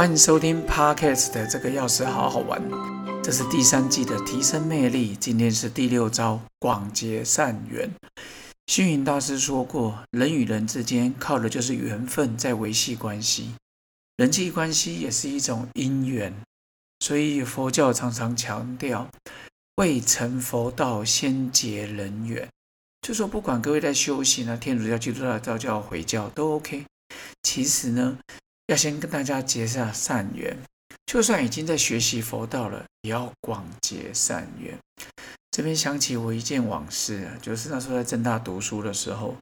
欢迎收听 Podcast 的这个钥匙好好玩，这是第三季的提升魅力。今天是第六招广结善缘。星云大师说过，人与人之间靠的就是缘分在维系关系，人际关系也是一种因缘。所以佛教常常强调，未成佛道先结人缘。就说不管各位在修行呢，天主教、基督教、道教、回教都 OK。其实呢。要先跟大家结下善缘，就算已经在学习佛道了，也要广结善缘。这边想起我一件往事啊，就是那时候在正大读书的时候，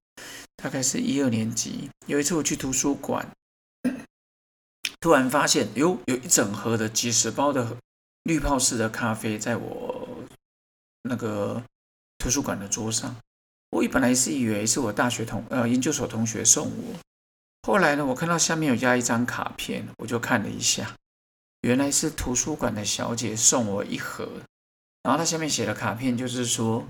大概是一二年级，有一次我去图书馆，突然发现哟，有一整盒的几十包的滤泡式的咖啡在我那个图书馆的桌上。我本来是以为是我大学同呃研究所同学送我。后来呢，我看到下面有加一张卡片，我就看了一下，原来是图书馆的小姐送我一盒，然后她下面写的卡片就是说，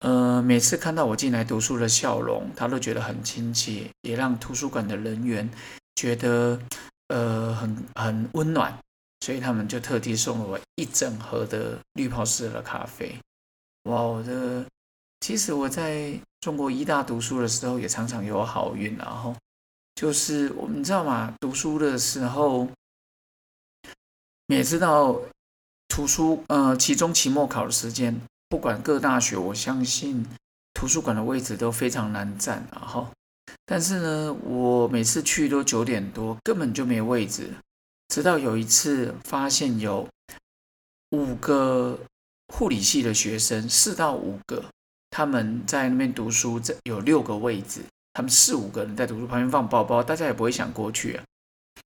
呃，每次看到我进来读书的笑容，她都觉得很亲切，也让图书馆的人员觉得呃很很温暖，所以他们就特地送了我一整盒的滤泡式的咖啡。哇，我的，其实我在中国医大读书的时候也常常有好运，然后。就是我们知道嘛，读书的时候，每次到图书呃期中、期末考的时间，不管各大学，我相信图书馆的位置都非常难占啊哈。但是呢，我每次去都九点多，根本就没位置。直到有一次发现有五个护理系的学生，四到五个，他们在那边读书，这有六个位置。他们四五个人在图书旁边放包包，大家也不会想过去啊。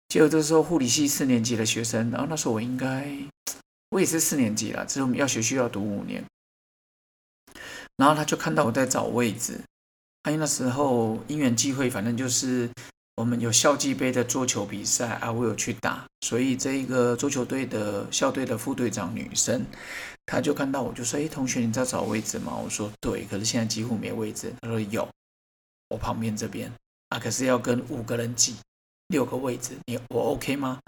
结果这时候护理系四年级的学生，然后那时候我应该我也是四年级了，之后要学需要读五年。然后他就看到我在找位置，因为那时候因缘际会，反正就是我们有校际杯的桌球比赛啊，我有去打，所以这一个桌球队的校队的副队长女生，她就看到我就说：“哎，同学，你在找位置吗？”我说：“对，可是现在几乎没位置。”她说：“有。”我旁边这边啊，可是要跟五个人挤六个位置，你我 OK 吗？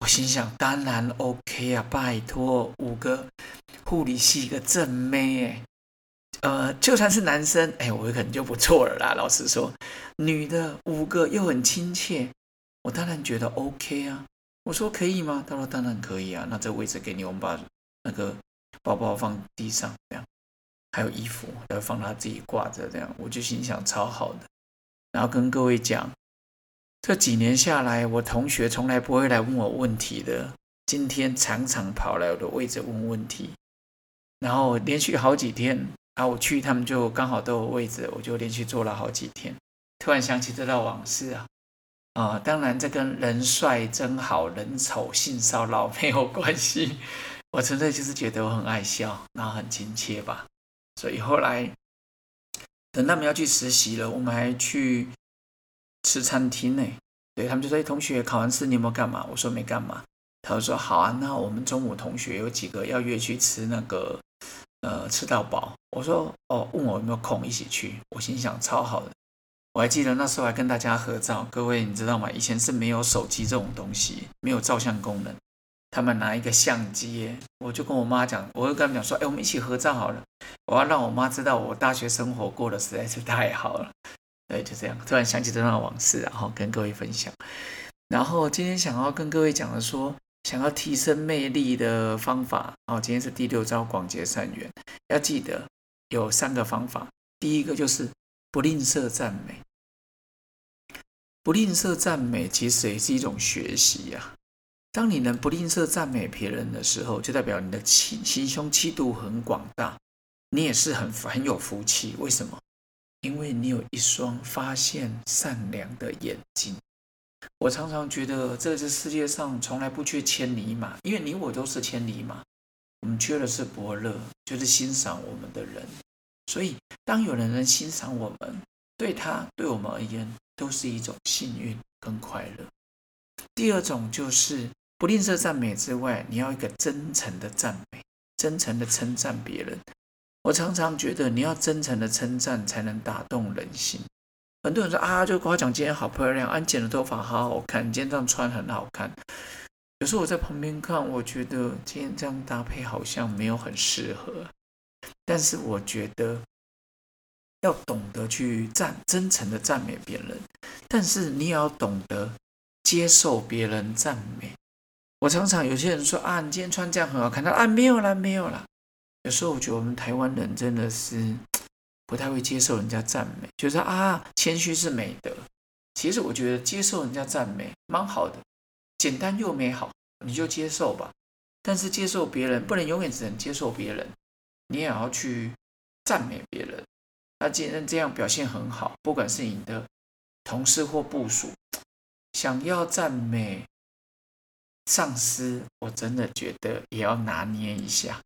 我心想，当然 OK 啊，拜托，五个护理系一个正妹哎，呃，就算是男生哎，我可能就不错了啦。老实说，女的五个又很亲切，我当然觉得 OK 啊。我说可以吗？他说当然可以啊。那这位置给你，我们把那个包包放地上，这样。还有衣服要放他自己挂着，这样我就心想超好的。然后跟各位讲，这几年下来，我同学从来不会来问我问题的，今天常常跑来我的位置问问题。然后连续好几天，啊，我去他们就刚好都有位置，我就连续坐了好几天。突然想起这段往事啊，啊，当然这跟人帅真好人丑性骚扰没有关系，我纯粹就是觉得我很爱笑，然后很亲切吧。所以后来，等他们要去实习了，我们还去吃餐厅呢。对他们就说：“哎，同学，考完试你有没有干嘛？”我说：“没干嘛。”他说：“好啊，那我们中午同学有几个要约去吃那个，呃，吃到饱。”我说：“哦，问我有没有空一起去。”我心想超好的。我还记得那时候还跟大家合照。各位你知道吗？以前是没有手机这种东西，没有照相功能。他们拿一个相机，我就跟我妈讲，我就跟他们讲说，哎，我们一起合照好了，我要让我妈知道我大学生活过得实在是太好了。对，就这样，突然想起这段往事，然后跟各位分享。然后今天想要跟各位讲的说，想要提升魅力的方法，哦，今天是第六招广结善缘，要记得有三个方法。第一个就是不吝啬赞美，不吝啬赞美其实也是一种学习呀。当你能不吝啬赞美别人的时候，就代表你的心心胸气度很广大，你也是很很有福气。为什么？因为你有一双发现善良的眼睛。我常常觉得，这个世界上从来不缺千里马，因为你我都是千里马。我们缺的是伯乐，就是欣赏我们的人。所以，当有人能欣赏我们，对他对我们而言，都是一种幸运跟快乐。第二种就是。不吝啬赞美之外，你要一个真诚的赞美，真诚的称赞别人。我常常觉得，你要真诚的称赞，才能打动人心。很多人说啊，就夸奖今天好漂亮，啊，你剪的头发好好看，今天这样穿很好看。有时候我在旁边看，我觉得今天这样搭配好像没有很适合。但是我觉得要懂得去赞，真诚的赞美别人，但是你也要懂得接受别人赞美。我常常有些人说啊，你今天穿这样很好看，他啊没有啦，没有啦。有时候我觉得我们台湾人真的是不太会接受人家赞美，觉得啊谦虚是美德。其实我觉得接受人家赞美蛮好的，简单又美好，你就接受吧。但是接受别人不能永远只能接受别人，你也要去赞美别人。那既然这样表现很好，不管是你的同事或部属，想要赞美上司，我真的觉得也要拿捏一下。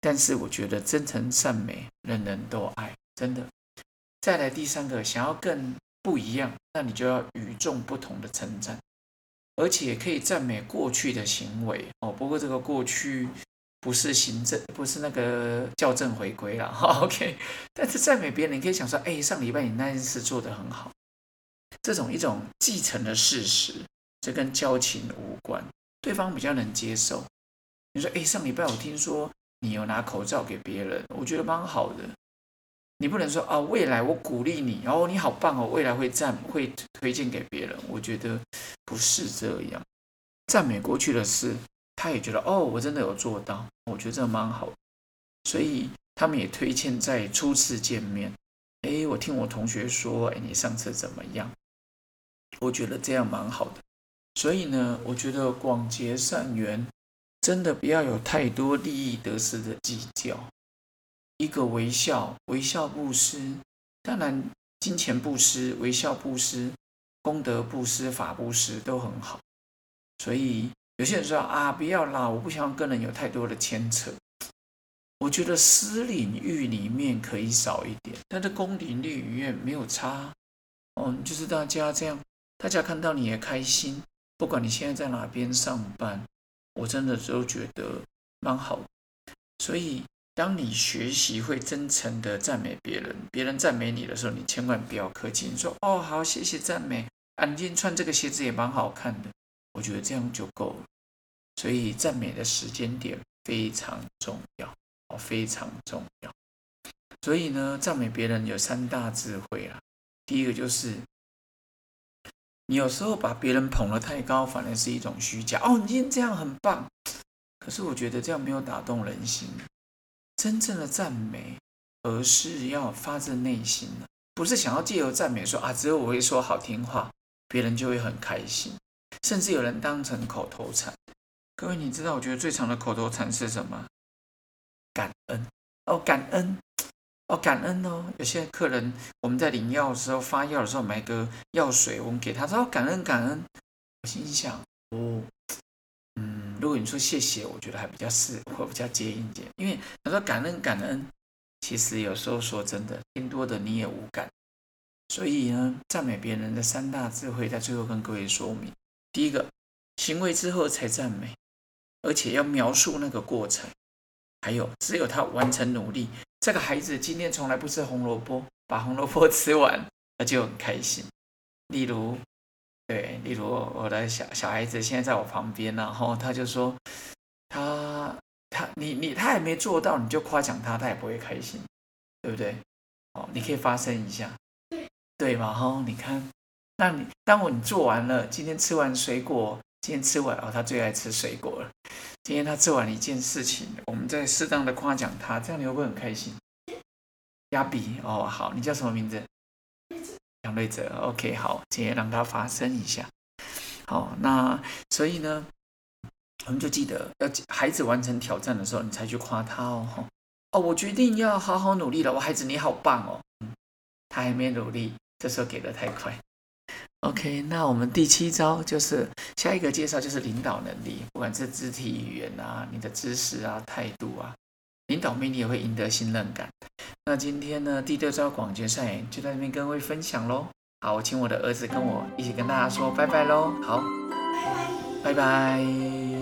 但是我觉得真诚善美，人人都爱，真的。再来第三个，想要更。不一样，那你就要与众不同的称赞，而且可以赞美过去的行为哦。不过这个过去不是行政，不是那个校正回归了哈。OK，但是赞美别人，你可以想说，哎，上礼拜你那件事做得很好，这种一种继承的事实，这跟交情无关，对方比较能接受。你说，哎，上礼拜我听说你有拿口罩给别人，我觉得蛮好的。你不能说啊，未来我鼓励你，哦，你好棒哦，未来会赞会推荐给别人。我觉得不是这样，赞美过去的事，他也觉得哦，我真的有做到，我觉得这蛮好。所以他们也推荐在初次见面，哎，我听我同学说，哎，你上次怎么样？我觉得这样蛮好的。所以呢，我觉得广结善缘，真的不要有太多利益得失的计较。一个微笑，微笑布施，当然金钱布施、微笑布施、功德布施、法布施都很好。所以有些人说啊，不要啦，我不想跟人有太多的牵扯。我觉得私领域里面可以少一点，但是公领域里面没有差。嗯，就是大家这样，大家看到你也开心，不管你现在在哪边上班，我真的都觉得蛮好。所以。当你学习会真诚的赞美别人，别人赞美你的时候，你千万不要客气，你说哦好，谢谢赞美，啊，你今天穿这个鞋子也蛮好看的，我觉得这样就够了。所以赞美的时间点非常重要，哦，非常重要。所以呢，赞美别人有三大智慧啊。第一个就是，你有时候把别人捧得太高，反而是一种虚假。哦，你今天这样很棒，可是我觉得这样没有打动人心。真正的赞美，而是要发自内心的，不是想要借由赞美说啊，只有我会说好听话，别人就会很开心，甚至有人当成口头禅。各位，你知道我觉得最长的口头禅是什么？感恩哦，感恩哦，感恩哦。有些客人我们在领药的时候发药的时候买个药水，我们给他说感恩感恩，我心想哦。嗯如果你说谢谢，我觉得还比较适，会比较接一点。因为他说感恩感恩，其实有时候说真的，听多的你也无感。所以呢，赞美别人的三大智慧，在最后跟各位说明：第一个，行为之后才赞美，而且要描述那个过程；还有，只有他完成努力，这个孩子今天从来不吃红萝卜，把红萝卜吃完，他就很开心。例如。对，例如我的小小孩子现在在我旁边，然后他就说，他他你你他还没做到，你就夸奖他，他也不会开心，对不对？哦，你可以发声一下，对对嘛？哈，你看，那你当我你做完了，今天吃完水果，今天吃完哦，他最爱吃水果了。今天他做完了一件事情，们在适当的夸奖他，这样你会不会很开心？亚比哦，好，你叫什么名字？杨瑞泽，OK，好，今天让它发生一下。好，那所以呢，我们就记得要孩子完成挑战的时候，你才去夸他哦。哦，我决定要好好努力了，我孩子你好棒哦。他还没努力，这时候给的太快。OK，那我们第七招就是下一个介绍就是领导能力，不管是肢体语言啊、你的知识啊、态度啊。领导命你也会赢得信任感。那今天呢，第六招广结善缘就在这边跟各位分享喽。好，我请我的儿子跟我一起跟大家说拜拜喽。好，拜拜，拜拜。